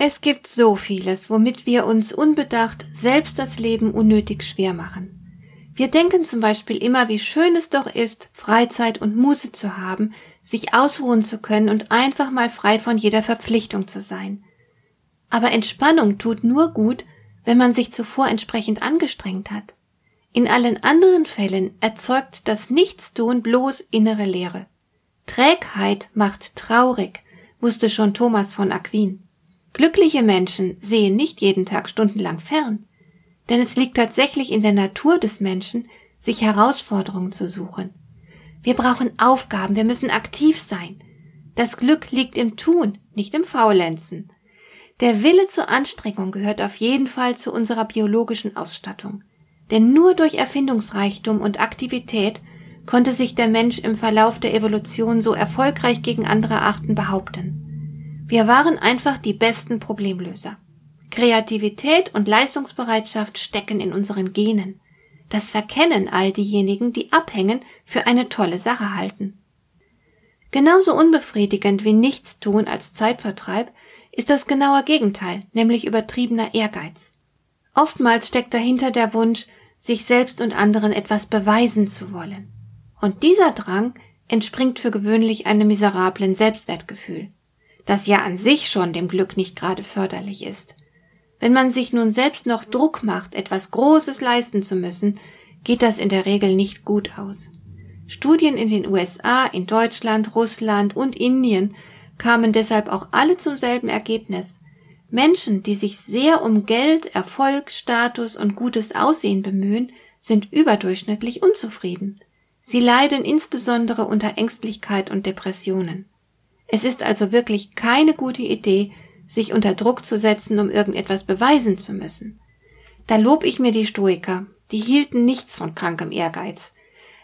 Es gibt so vieles, womit wir uns unbedacht selbst das Leben unnötig schwer machen. Wir denken zum Beispiel immer, wie schön es doch ist, Freizeit und Muße zu haben, sich ausruhen zu können und einfach mal frei von jeder Verpflichtung zu sein. Aber Entspannung tut nur gut, wenn man sich zuvor entsprechend angestrengt hat. In allen anderen Fällen erzeugt das Nichtstun bloß innere Leere. Trägheit macht traurig, wusste schon Thomas von Aquin. Glückliche Menschen sehen nicht jeden Tag stundenlang fern, denn es liegt tatsächlich in der Natur des Menschen, sich Herausforderungen zu suchen. Wir brauchen Aufgaben, wir müssen aktiv sein. Das Glück liegt im Tun, nicht im Faulenzen. Der Wille zur Anstrengung gehört auf jeden Fall zu unserer biologischen Ausstattung. Denn nur durch Erfindungsreichtum und Aktivität konnte sich der Mensch im Verlauf der Evolution so erfolgreich gegen andere Arten behaupten. Wir waren einfach die besten Problemlöser. Kreativität und Leistungsbereitschaft stecken in unseren Genen. Das verkennen all diejenigen, die abhängen, für eine tolle Sache halten. Genauso unbefriedigend wie Nichtstun als Zeitvertreib ist das genaue Gegenteil, nämlich übertriebener Ehrgeiz. Oftmals steckt dahinter der Wunsch, sich selbst und anderen etwas beweisen zu wollen. Und dieser Drang entspringt für gewöhnlich einem miserablen Selbstwertgefühl das ja an sich schon dem Glück nicht gerade förderlich ist. Wenn man sich nun selbst noch Druck macht, etwas Großes leisten zu müssen, geht das in der Regel nicht gut aus. Studien in den USA, in Deutschland, Russland und Indien kamen deshalb auch alle zum selben Ergebnis. Menschen, die sich sehr um Geld, Erfolg, Status und gutes Aussehen bemühen, sind überdurchschnittlich unzufrieden. Sie leiden insbesondere unter Ängstlichkeit und Depressionen. Es ist also wirklich keine gute Idee, sich unter Druck zu setzen, um irgendetwas beweisen zu müssen. Da lob ich mir die Stoiker, die hielten nichts von krankem Ehrgeiz.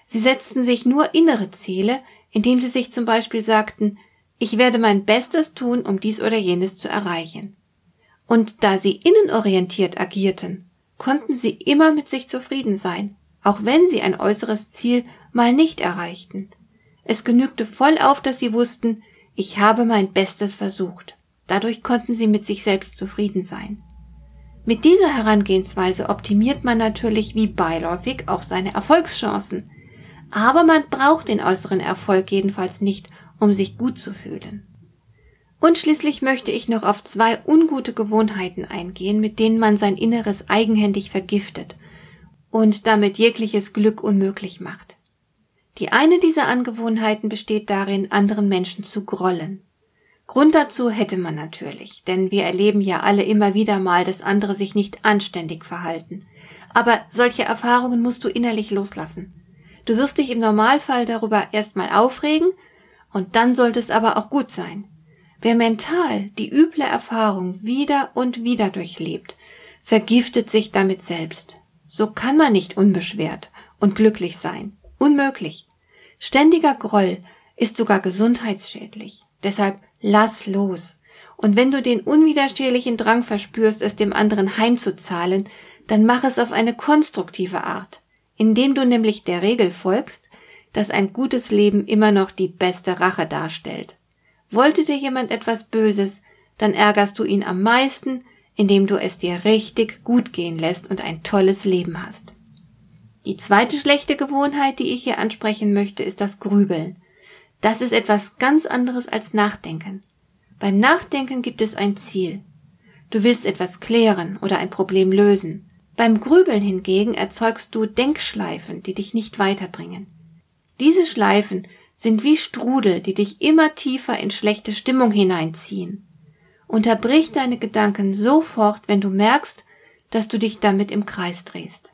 Sie setzten sich nur innere Ziele, indem sie sich zum Beispiel sagten, ich werde mein Bestes tun, um dies oder jenes zu erreichen. Und da sie innenorientiert agierten, konnten sie immer mit sich zufrieden sein, auch wenn sie ein äußeres Ziel mal nicht erreichten. Es genügte voll auf, dass sie wussten, ich habe mein Bestes versucht. Dadurch konnten sie mit sich selbst zufrieden sein. Mit dieser Herangehensweise optimiert man natürlich wie beiläufig auch seine Erfolgschancen. Aber man braucht den äußeren Erfolg jedenfalls nicht, um sich gut zu fühlen. Und schließlich möchte ich noch auf zwei ungute Gewohnheiten eingehen, mit denen man sein Inneres eigenhändig vergiftet und damit jegliches Glück unmöglich macht. Die eine dieser Angewohnheiten besteht darin, anderen Menschen zu grollen. Grund dazu hätte man natürlich, denn wir erleben ja alle immer wieder mal, dass andere sich nicht anständig verhalten. Aber solche Erfahrungen musst du innerlich loslassen. Du wirst dich im Normalfall darüber erstmal aufregen, und dann sollte es aber auch gut sein. Wer mental die üble Erfahrung wieder und wieder durchlebt, vergiftet sich damit selbst. So kann man nicht unbeschwert und glücklich sein. Unmöglich. Ständiger Groll ist sogar gesundheitsschädlich. Deshalb lass los. Und wenn du den unwiderstehlichen Drang verspürst, es dem anderen heimzuzahlen, dann mach es auf eine konstruktive Art, indem du nämlich der Regel folgst, dass ein gutes Leben immer noch die beste Rache darstellt. Wollte dir jemand etwas Böses, dann ärgerst du ihn am meisten, indem du es dir richtig gut gehen lässt und ein tolles Leben hast. Die zweite schlechte Gewohnheit, die ich hier ansprechen möchte, ist das Grübeln. Das ist etwas ganz anderes als Nachdenken. Beim Nachdenken gibt es ein Ziel. Du willst etwas klären oder ein Problem lösen. Beim Grübeln hingegen erzeugst du Denkschleifen, die dich nicht weiterbringen. Diese Schleifen sind wie Strudel, die dich immer tiefer in schlechte Stimmung hineinziehen. Unterbrich deine Gedanken sofort, wenn du merkst, dass du dich damit im Kreis drehst.